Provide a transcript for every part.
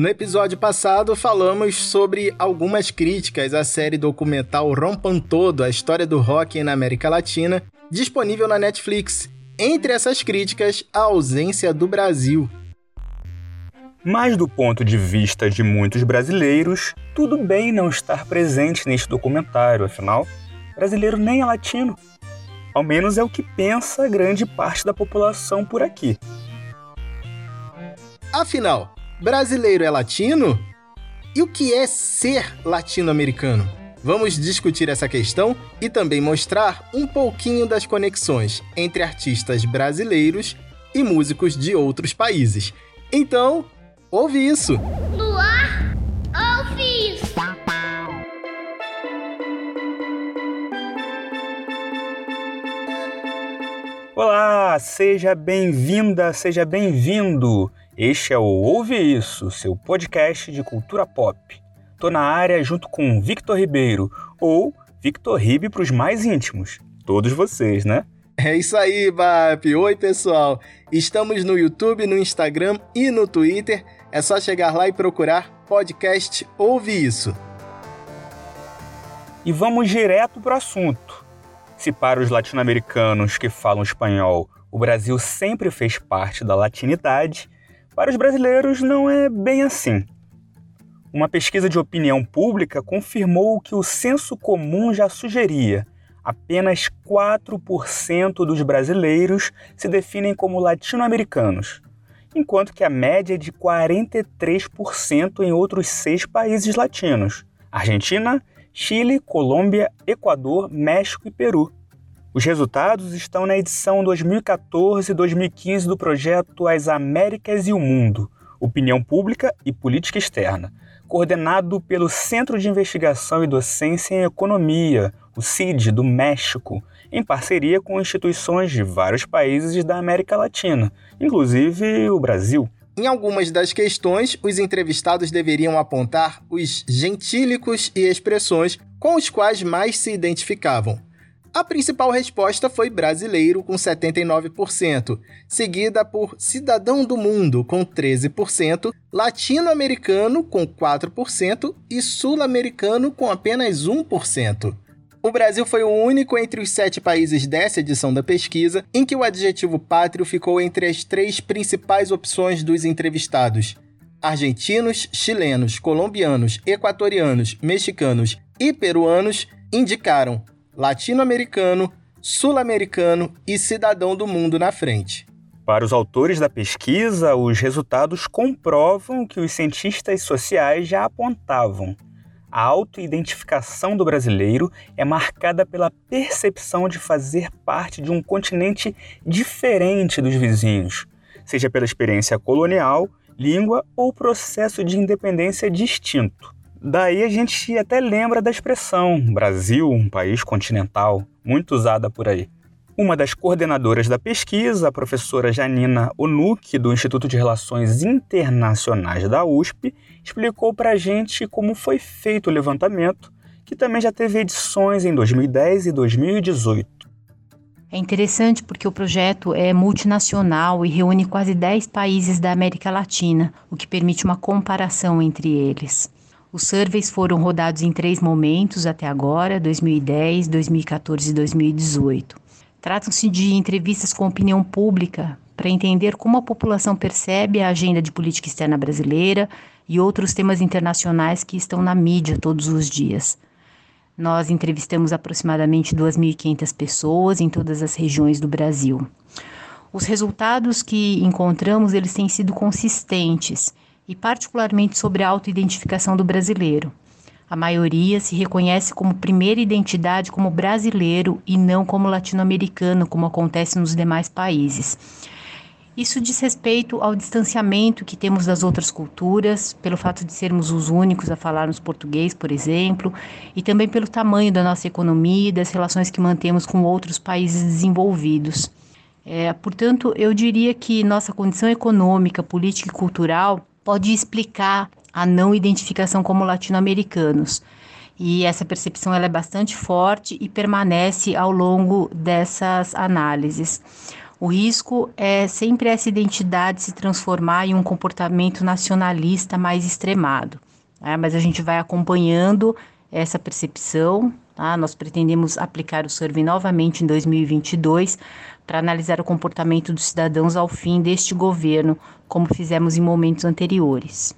No episódio passado, falamos sobre algumas críticas à série documental Rompam Todo, a história do rock na América Latina, disponível na Netflix. Entre essas críticas, a ausência do Brasil. Mas do ponto de vista de muitos brasileiros, tudo bem não estar presente neste documentário, afinal, brasileiro nem é latino. Ao menos é o que pensa grande parte da população por aqui. Afinal, brasileiro é latino? E o que é ser latino-americano? Vamos discutir essa questão e também mostrar um pouquinho das conexões entre artistas brasileiros e músicos de outros países. Então, ouve isso! Luar, ouve isso! Olá, seja bem-vinda, seja bem-vindo. Este é o Ouve Isso, seu podcast de cultura pop. Tô na área junto com Victor Ribeiro, ou Victor Ribe para os mais íntimos. Todos vocês, né? É isso aí, Bap! Oi, pessoal! Estamos no YouTube, no Instagram e no Twitter. É só chegar lá e procurar podcast Ouve Isso. E vamos direto para o assunto. Se para os latino-americanos que falam espanhol o Brasil sempre fez parte da latinidade, para os brasileiros não é bem assim. Uma pesquisa de opinião pública confirmou que o senso comum já sugeria. Apenas 4% dos brasileiros se definem como latino-americanos, enquanto que a média é de 43% em outros seis países latinos: Argentina, Chile, Colômbia, Equador, México e Peru. Os resultados estão na edição 2014-2015 do projeto As Américas e o Mundo Opinião Pública e Política Externa, coordenado pelo Centro de Investigação e Docência em Economia, o CID, do México, em parceria com instituições de vários países da América Latina, inclusive o Brasil. Em algumas das questões, os entrevistados deveriam apontar os gentílicos e expressões com os quais mais se identificavam. A principal resposta foi brasileiro, com 79%, seguida por cidadão do mundo, com 13%, latino-americano, com 4% e sul-americano, com apenas 1%. O Brasil foi o único entre os sete países dessa edição da pesquisa em que o adjetivo pátrio ficou entre as três principais opções dos entrevistados. Argentinos, chilenos, colombianos, equatorianos, mexicanos e peruanos indicaram latino-americano, sul-americano e cidadão do mundo na frente. Para os autores da pesquisa, os resultados comprovam que os cientistas sociais já apontavam. A autoidentificação do brasileiro é marcada pela percepção de fazer parte de um continente diferente dos vizinhos, seja pela experiência colonial, língua ou processo de independência distinto. Daí a gente até lembra da expressão Brasil, um país continental, muito usada por aí. Uma das coordenadoras da pesquisa, a professora Janina Onuki, do Instituto de Relações Internacionais da USP, explicou para a gente como foi feito o levantamento, que também já teve edições em 2010 e 2018. É interessante porque o projeto é multinacional e reúne quase 10 países da América Latina, o que permite uma comparação entre eles. Os surveys foram rodados em três momentos até agora: 2010, 2014 e 2018. Tratam-se de entrevistas com opinião pública para entender como a população percebe a agenda de política externa brasileira e outros temas internacionais que estão na mídia todos os dias. Nós entrevistamos aproximadamente 2.500 pessoas em todas as regiões do Brasil. Os resultados que encontramos, eles têm sido consistentes e particularmente sobre a autoidentificação do brasileiro. A maioria se reconhece como primeira identidade como brasileiro e não como latino-americano, como acontece nos demais países. Isso diz respeito ao distanciamento que temos das outras culturas, pelo fato de sermos os únicos a falarmos português, por exemplo, e também pelo tamanho da nossa economia e das relações que mantemos com outros países desenvolvidos. É, portanto, eu diria que nossa condição econômica, política e cultural pode explicar a não identificação como latino-americanos. E essa percepção ela é bastante forte e permanece ao longo dessas análises. O risco é sempre essa identidade se transformar em um comportamento nacionalista mais extremado. Né? Mas a gente vai acompanhando essa percepção. Tá? Nós pretendemos aplicar o survey novamente em 2022 para analisar o comportamento dos cidadãos ao fim deste governo, como fizemos em momentos anteriores.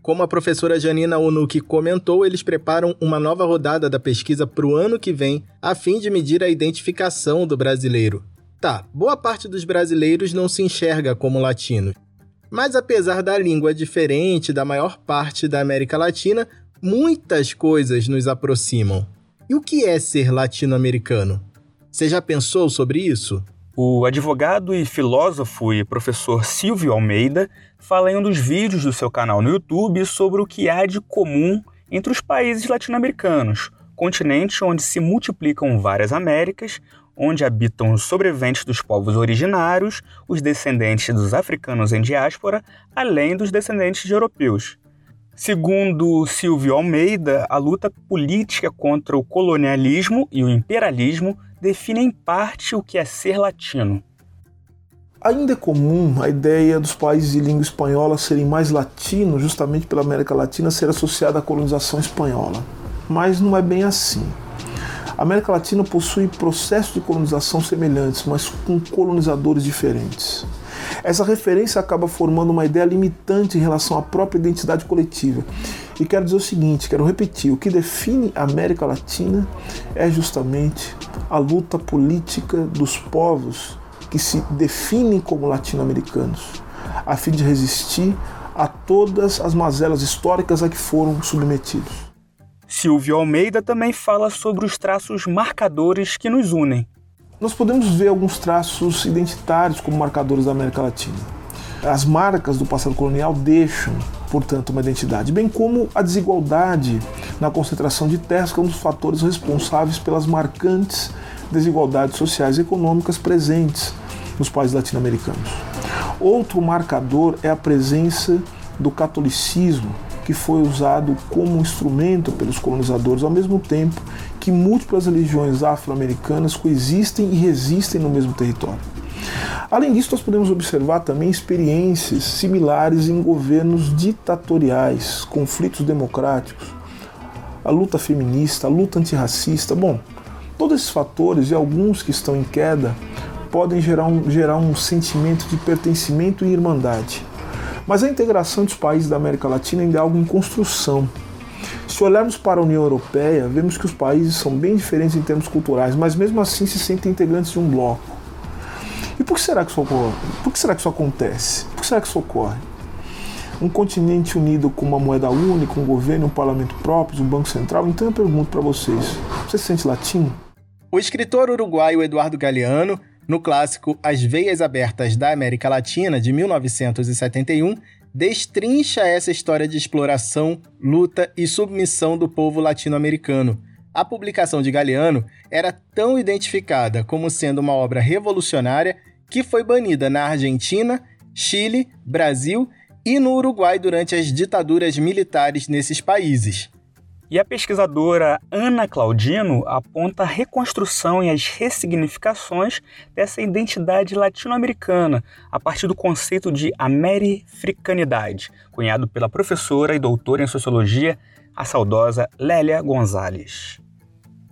Como a professora Janina Onuki comentou, eles preparam uma nova rodada da pesquisa para o ano que vem, a fim de medir a identificação do brasileiro. Tá, boa parte dos brasileiros não se enxerga como latinos. Mas apesar da língua diferente da maior parte da América Latina, muitas coisas nos aproximam. E o que é ser latino-americano? Você já pensou sobre isso? O advogado e filósofo e professor Silvio Almeida fala em um dos vídeos do seu canal no YouTube sobre o que há de comum entre os países latino-americanos, continente onde se multiplicam várias Américas, onde habitam os sobreviventes dos povos originários, os descendentes dos africanos em diáspora, além dos descendentes de europeus. Segundo Silvio Almeida, a luta política contra o colonialismo e o imperialismo define em parte o que é ser latino. Ainda é comum a ideia dos países de língua espanhola serem mais latinos, justamente pela América Latina ser associada à colonização espanhola. Mas não é bem assim. A América Latina possui processos de colonização semelhantes, mas com colonizadores diferentes. Essa referência acaba formando uma ideia limitante em relação à própria identidade coletiva. E quero dizer o seguinte, quero repetir, o que define a América Latina é justamente a luta política dos povos que se definem como latino-americanos, a fim de resistir a todas as mazelas históricas a que foram submetidos. Silvio Almeida também fala sobre os traços marcadores que nos unem. Nós podemos ver alguns traços identitários como marcadores da América Latina. As marcas do passado colonial deixam, portanto, uma identidade, bem como a desigualdade na concentração de terras, que é um dos fatores responsáveis pelas marcantes desigualdades sociais e econômicas presentes nos países latino-americanos. Outro marcador é a presença do catolicismo, que foi usado como instrumento pelos colonizadores, ao mesmo tempo que múltiplas religiões afro-americanas coexistem e resistem no mesmo território. Além disso, nós podemos observar também experiências similares em governos ditatoriais, conflitos democráticos, a luta feminista, a luta antirracista. Bom, todos esses fatores e alguns que estão em queda podem gerar um, gerar um sentimento de pertencimento e irmandade. Mas a integração dos países da América Latina ainda é algo em construção. Se olharmos para a União Europeia, vemos que os países são bem diferentes em termos culturais, mas mesmo assim se sentem integrantes de um bloco. E por que será que isso ocorre? Por que será que isso acontece? Por que será que isso ocorre? Um continente unido com uma moeda única, um governo, um parlamento próprio, um banco central. Então eu pergunto para vocês: você se sente latino? O escritor uruguaio Eduardo Galeano, no clássico As Veias Abertas da América Latina, de 1971, destrincha essa história de exploração, luta e submissão do povo latino-americano. A publicação de Galeano era tão identificada como sendo uma obra revolucionária que foi banida na Argentina, Chile, Brasil e no Uruguai durante as ditaduras militares nesses países. E a pesquisadora Ana Claudino aponta a reconstrução e as ressignificações dessa identidade latino-americana a partir do conceito de amerifricanidade, cunhado pela professora e doutora em sociologia, a saudosa Lélia Gonzalez.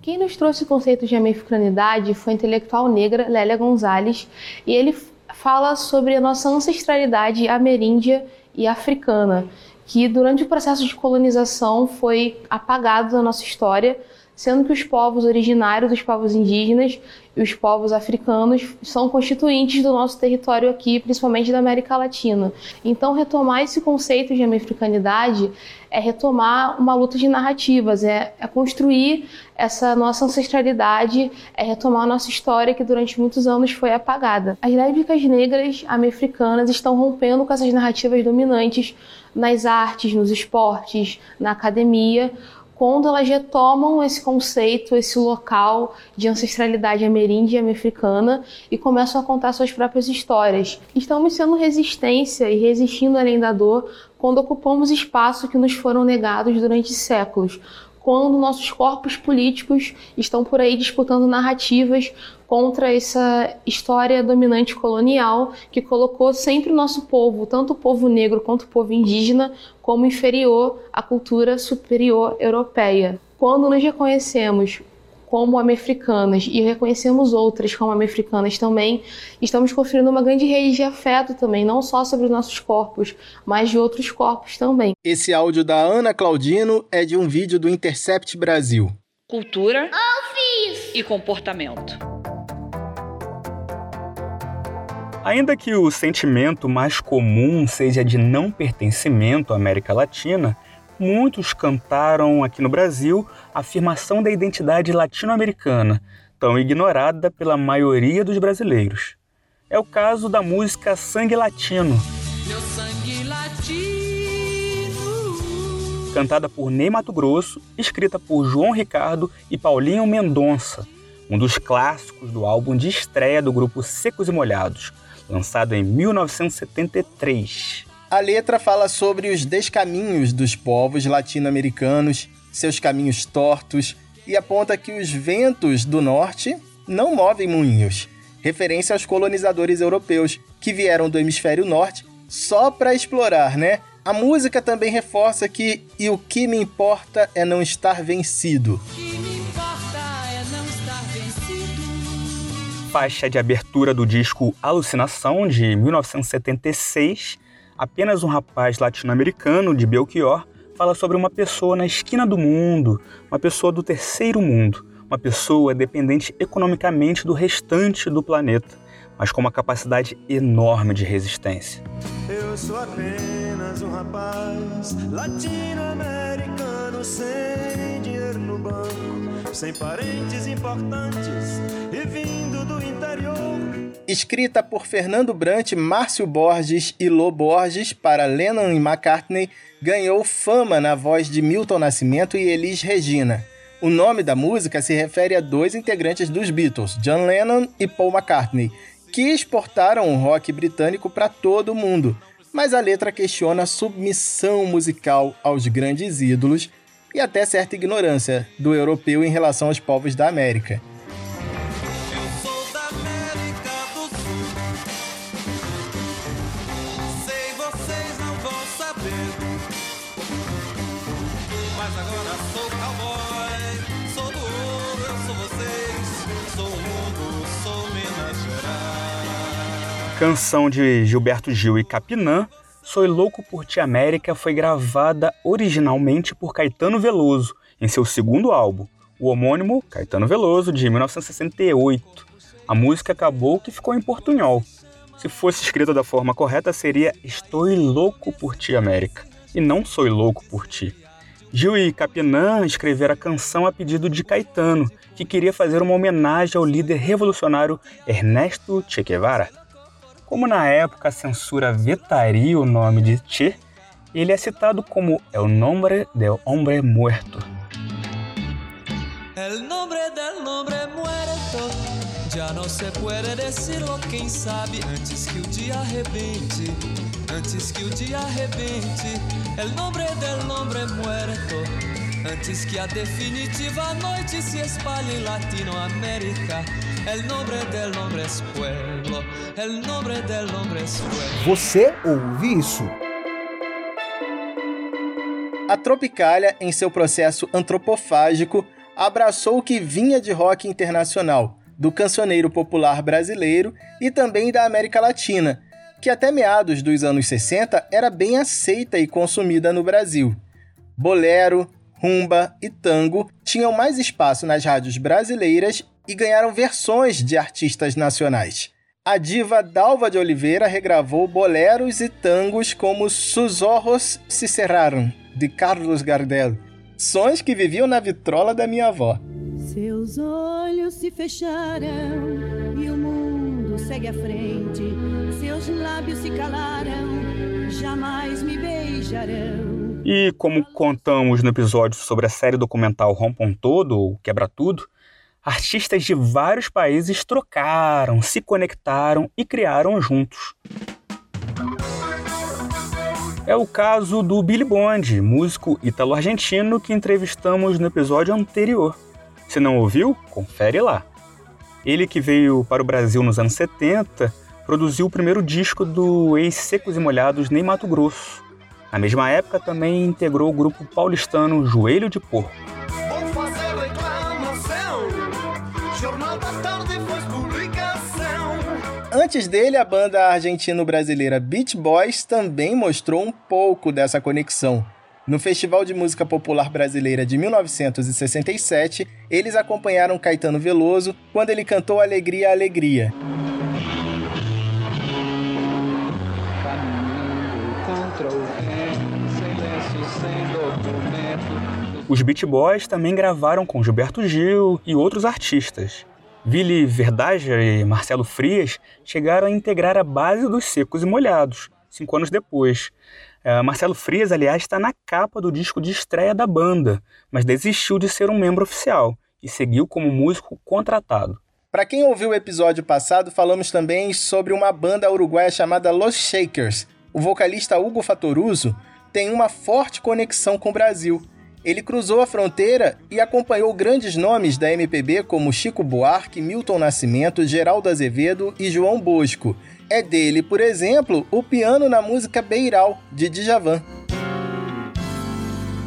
Quem nos trouxe o conceito de americanidade foi a intelectual negra Lélia Gonzalez, e ele fala sobre a nossa ancestralidade ameríndia e africana, que durante o processo de colonização foi apagado da nossa história, sendo que os povos originários, os povos indígenas e os povos africanos são constituintes do nosso território aqui, principalmente da América Latina. Então, retomar esse conceito de americanidade é retomar uma luta de narrativas, é, é construir essa nossa ancestralidade, é retomar a nossa história que durante muitos anos foi apagada. As lésbicas negras americanas estão rompendo com essas narrativas dominantes nas artes, nos esportes, na academia, quando elas retomam esse conceito, esse local de ancestralidade ameríndia e americana e começam a contar suas próprias histórias. Estamos sendo resistência e resistindo além da dor quando ocupamos espaço que nos foram negados durante séculos, quando nossos corpos políticos estão por aí disputando narrativas contra essa história dominante colonial que colocou sempre o nosso povo, tanto o povo negro quanto o povo indígena, como inferior à cultura superior europeia. Quando nos reconhecemos como americanas e reconhecemos outras como americanas também, estamos construindo uma grande rede de afeto também, não só sobre os nossos corpos, mas de outros corpos também. Esse áudio da Ana Claudino é de um vídeo do Intercept Brasil. Cultura e comportamento. Ainda que o sentimento mais comum seja de não pertencimento à América Latina, muitos cantaram aqui no Brasil a afirmação da identidade latino-americana, tão ignorada pela maioria dos brasileiros. É o caso da música Sangue Latino. Sangue Latino. Cantada por Ney Mato Grosso, escrita por João Ricardo e Paulinho Mendonça, um dos clássicos do álbum de estreia do grupo Secos e Molhados, lançado em 1973. A letra fala sobre os descaminhos dos povos latino-americanos, seus caminhos tortos, e aponta que os ventos do norte não movem moinhos, referência aos colonizadores europeus que vieram do hemisfério norte só para explorar, né? A música também reforça que e o que me importa é não estar vencido. Faixa de abertura do disco Alucinação de 1976 Apenas um rapaz latino-americano de Belchior fala sobre uma pessoa na esquina do mundo, uma pessoa do terceiro mundo, uma pessoa dependente economicamente do restante do planeta, mas com uma capacidade enorme de resistência. Eu sou apenas um rapaz latino-americano sem dinheiro no banco, sem parentes importantes e vindo do interior escrita por Fernando Brant, Márcio Borges e Lô Borges para Lennon e McCartney, ganhou fama na voz de Milton Nascimento e Elis Regina. O nome da música se refere a dois integrantes dos Beatles, John Lennon e Paul McCartney, que exportaram o rock britânico para todo o mundo. Mas a letra questiona a submissão musical aos grandes ídolos e até certa ignorância do europeu em relação aos povos da América. Canção de Gilberto Gil e Capinã, Sou Louco por Ti América foi gravada originalmente por Caetano Veloso em seu segundo álbum, o homônimo Caetano Veloso, de 1968. A música acabou que ficou em portunhol. Se fosse escrita da forma correta, seria Estou louco por ti, América, e não Sou louco por ti. Gil e Capinã escreveram a canção a pedido de Caetano, que queria fazer uma homenagem ao líder revolucionário Ernesto Che Guevara. Como na época a censura vetaria o nome de Che, ele é citado como El nombre del hombre muerto. El nombre del hombre muerto Já não se puede decirlo, quem sabe antes que o dia arrebente, antes que o dia arrebente, el nombre del hombre muerto, antes que a definitiva noite se espalhe em Latinoamérica. El nombre del hombre es pueblo, el nombre del hombre es pueblo. Você ouve isso? A Tropicália, em seu processo antropofágico, abraçou o que vinha de rock internacional, do cancioneiro popular brasileiro e também da América Latina, que até meados dos anos 60 era bem aceita e consumida no Brasil. Bolero, rumba e tango tinham mais espaço nas rádios brasileiras e ganharam versões de artistas nacionais. A diva Dalva de Oliveira regravou boleros e tangos como Sus Ojos Se Cerraram, de Carlos Gardel, sons que viviam na vitrola da minha avó. Seus olhos se fecharam e o mundo segue à frente. Seus lábios se calaram, jamais me beijarão. E como contamos no episódio sobre a série documental Rompam Todo, ou Quebra Tudo, artistas de vários países trocaram, se conectaram e criaram juntos. É o caso do Billy Bond, músico italo-argentino que entrevistamos no episódio anterior. Se não ouviu, confere lá. Ele que veio para o Brasil nos anos 70, produziu o primeiro disco do ex-Secos e Molhados Ney Mato Grosso. Na mesma época também integrou o grupo paulistano Joelho de Porco. Antes dele, a banda argentino-brasileira Beach Boys também mostrou um pouco dessa conexão. No Festival de Música Popular Brasileira de 1967, eles acompanharam Caetano Veloso quando ele cantou Alegria, Alegria. Os Beat Boys também gravaram com Gilberto Gil e outros artistas. Vili Verdager e Marcelo Frias chegaram a integrar a base dos Secos e Molhados, cinco anos depois. Uh, Marcelo Frias, aliás, está na capa do disco de estreia da banda, mas desistiu de ser um membro oficial e seguiu como músico contratado. Para quem ouviu o episódio passado, falamos também sobre uma banda uruguaia chamada Los Shakers. O vocalista Hugo Fatoruso tem uma forte conexão com o Brasil ele cruzou a fronteira e acompanhou grandes nomes da MPB como Chico Buarque, Milton Nascimento, Geraldo Azevedo e João Bosco. É dele, por exemplo, o piano na música Beiral, de Djavan.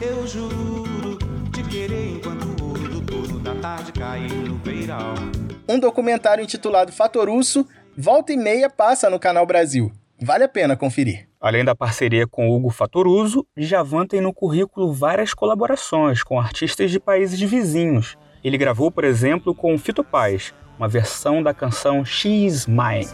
Eu juro te querer enquanto o ouro da tarde cair no beiral. Um documentário intitulado Fatorusso, volta e meia passa no Canal Brasil. Vale a pena conferir. Além da parceria com Hugo Fatoruso, Djavan tem no currículo várias colaborações com artistas de países vizinhos. Ele gravou, por exemplo, com Fito Paz, uma versão da canção She's Mine.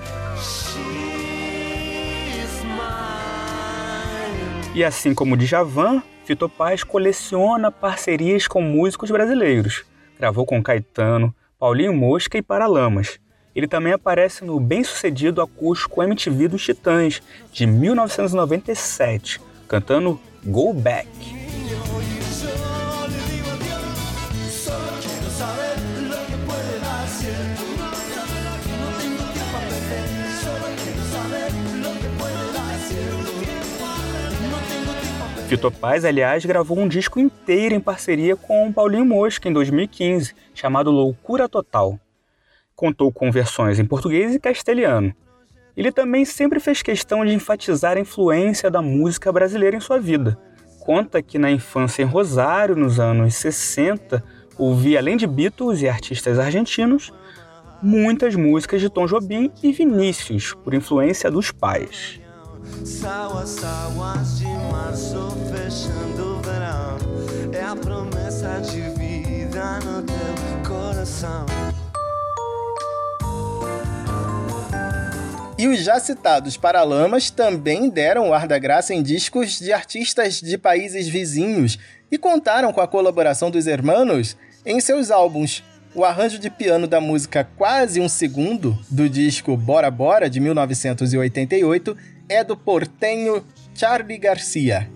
E assim como Djavan, Fito Paz coleciona parcerias com músicos brasileiros. Gravou com Caetano, Paulinho Mosca e Paralamas. Ele também aparece no bem-sucedido acústico MTV dos Titãs, de 1997, cantando Go Back. Fito Paz, aliás, gravou um disco inteiro em parceria com Paulinho Mosca em 2015, chamado Loucura Total contou com versões em português e castelhano. Ele também sempre fez questão de enfatizar a influência da música brasileira em sua vida. Conta que na infância em Rosário, nos anos 60, ouvia, além de Beatles e artistas argentinos, muitas músicas de Tom Jobim e Vinícius, por influência dos pais. E os já citados Paralamas também deram o ar da graça em discos de artistas de países vizinhos e contaram com a colaboração dos hermanos em seus álbuns. O arranjo de piano da música Quase um Segundo, do disco Bora Bora, de 1988, é do portenho Charlie Garcia.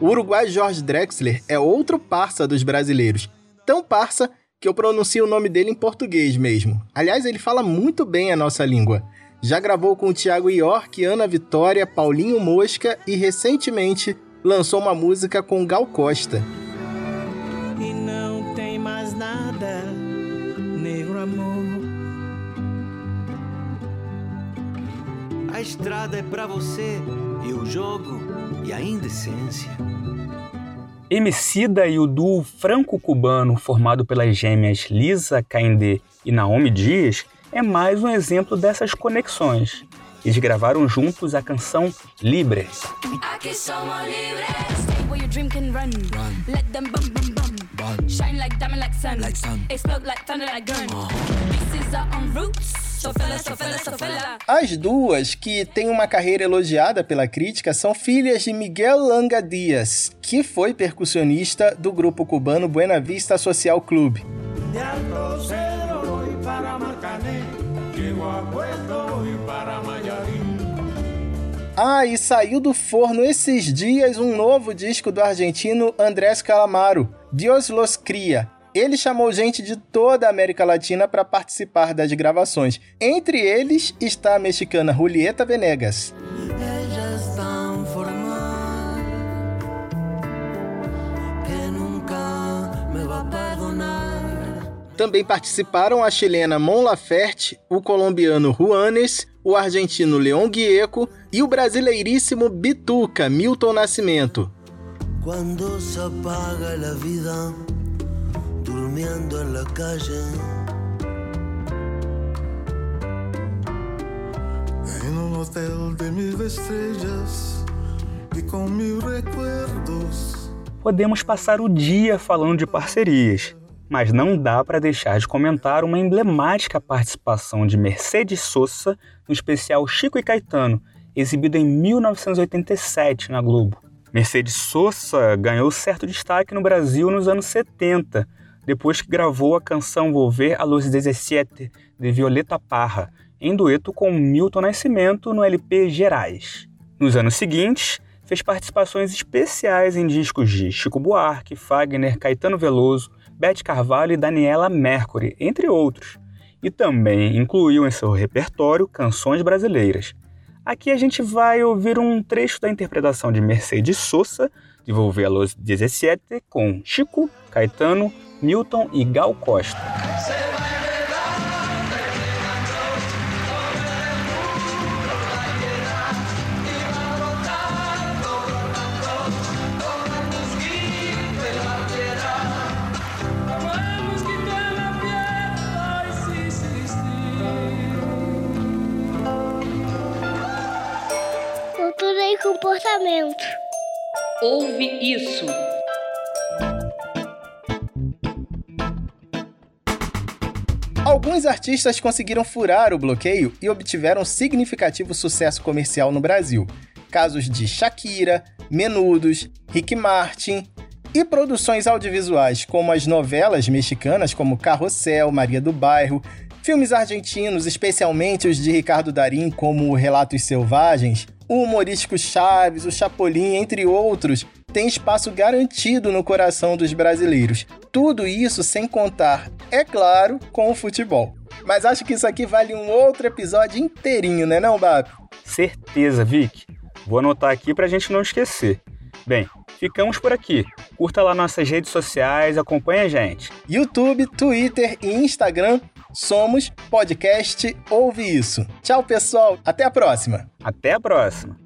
O uruguai Jorge Drexler é outro parça dos brasileiros. Tão parça que eu pronuncio o nome dele em português mesmo. Aliás, ele fala muito bem a nossa língua. Já gravou com o Thiago York, Ana Vitória, Paulinho Mosca e recentemente lançou uma música com Gal Costa. E não tem mais nada, negro amor. A estrada é para você e o jogo e a indecência. Emicida e o duo franco-cubano formado pelas gêmeas Lisa Caindé e Naomi Dias é mais um exemplo dessas conexões. Eles gravaram juntos a canção Libre. Libres. Shine like diamond like sun. Like sun. Explode like thunder like gun. Uh -huh. This is our own roots. As duas, que têm uma carreira elogiada pela crítica, são filhas de Miguel Langa Dias, que foi percussionista do grupo cubano Buena Vista Social Club. Ah, e saiu do forno esses dias um novo disco do argentino Andrés Calamaro, Dios los cria. Ele chamou gente de toda a América Latina para participar das gravações. Entre eles está a mexicana Julieta Venegas. Também participaram a chilena Mon Laferte, o colombiano Juanes, o argentino Leon Gieco e o brasileiríssimo Bituca Milton Nascimento. Quando se apaga a vida, durmiendo en la calle. En un hotel de mil estrellas e com mil recuerdos. Podemos passar o dia falando de parcerias, mas não dá para deixar de comentar uma emblemática participação de Mercedes Sosa no especial Chico e Caetano, exibido em 1987 na Globo. Mercedes Sosa ganhou certo destaque no Brasil nos anos 70, depois que gravou a canção Volver a los 17 de Violeta Parra, em dueto com Milton Nascimento no LP Gerais. Nos anos seguintes, fez participações especiais em discos de Chico Buarque, Fagner, Caetano Veloso, Beth Carvalho e Daniela Mercury, entre outros, e também incluiu em seu repertório canções brasileiras. Aqui a gente vai ouvir um trecho da interpretação de Mercedes Sosa, de Volver a los 17, com Chico, Caetano, Milton e Gal Costa. Comportamento. Ouve isso. Alguns artistas conseguiram furar o bloqueio e obtiveram significativo sucesso comercial no Brasil. Casos de Shakira, Menudos, Rick Martin e produções audiovisuais como as novelas mexicanas como Carrossel, Maria do Bairro, filmes argentinos, especialmente os de Ricardo Darim como Relatos Selvagens, o humorístico Chaves, o Chapolin, entre outros, tem espaço garantido no coração dos brasileiros. Tudo isso sem contar, é claro, com o futebol. Mas acho que isso aqui vale um outro episódio inteirinho, né não, Bab? Certeza, Vic. Vou anotar aqui pra gente não esquecer. Bem, ficamos por aqui. Curta lá nossas redes sociais, acompanhe a gente. YouTube, Twitter e Instagram somos podcast Ouve Isso. Tchau, pessoal. Até a próxima. Até a próxima.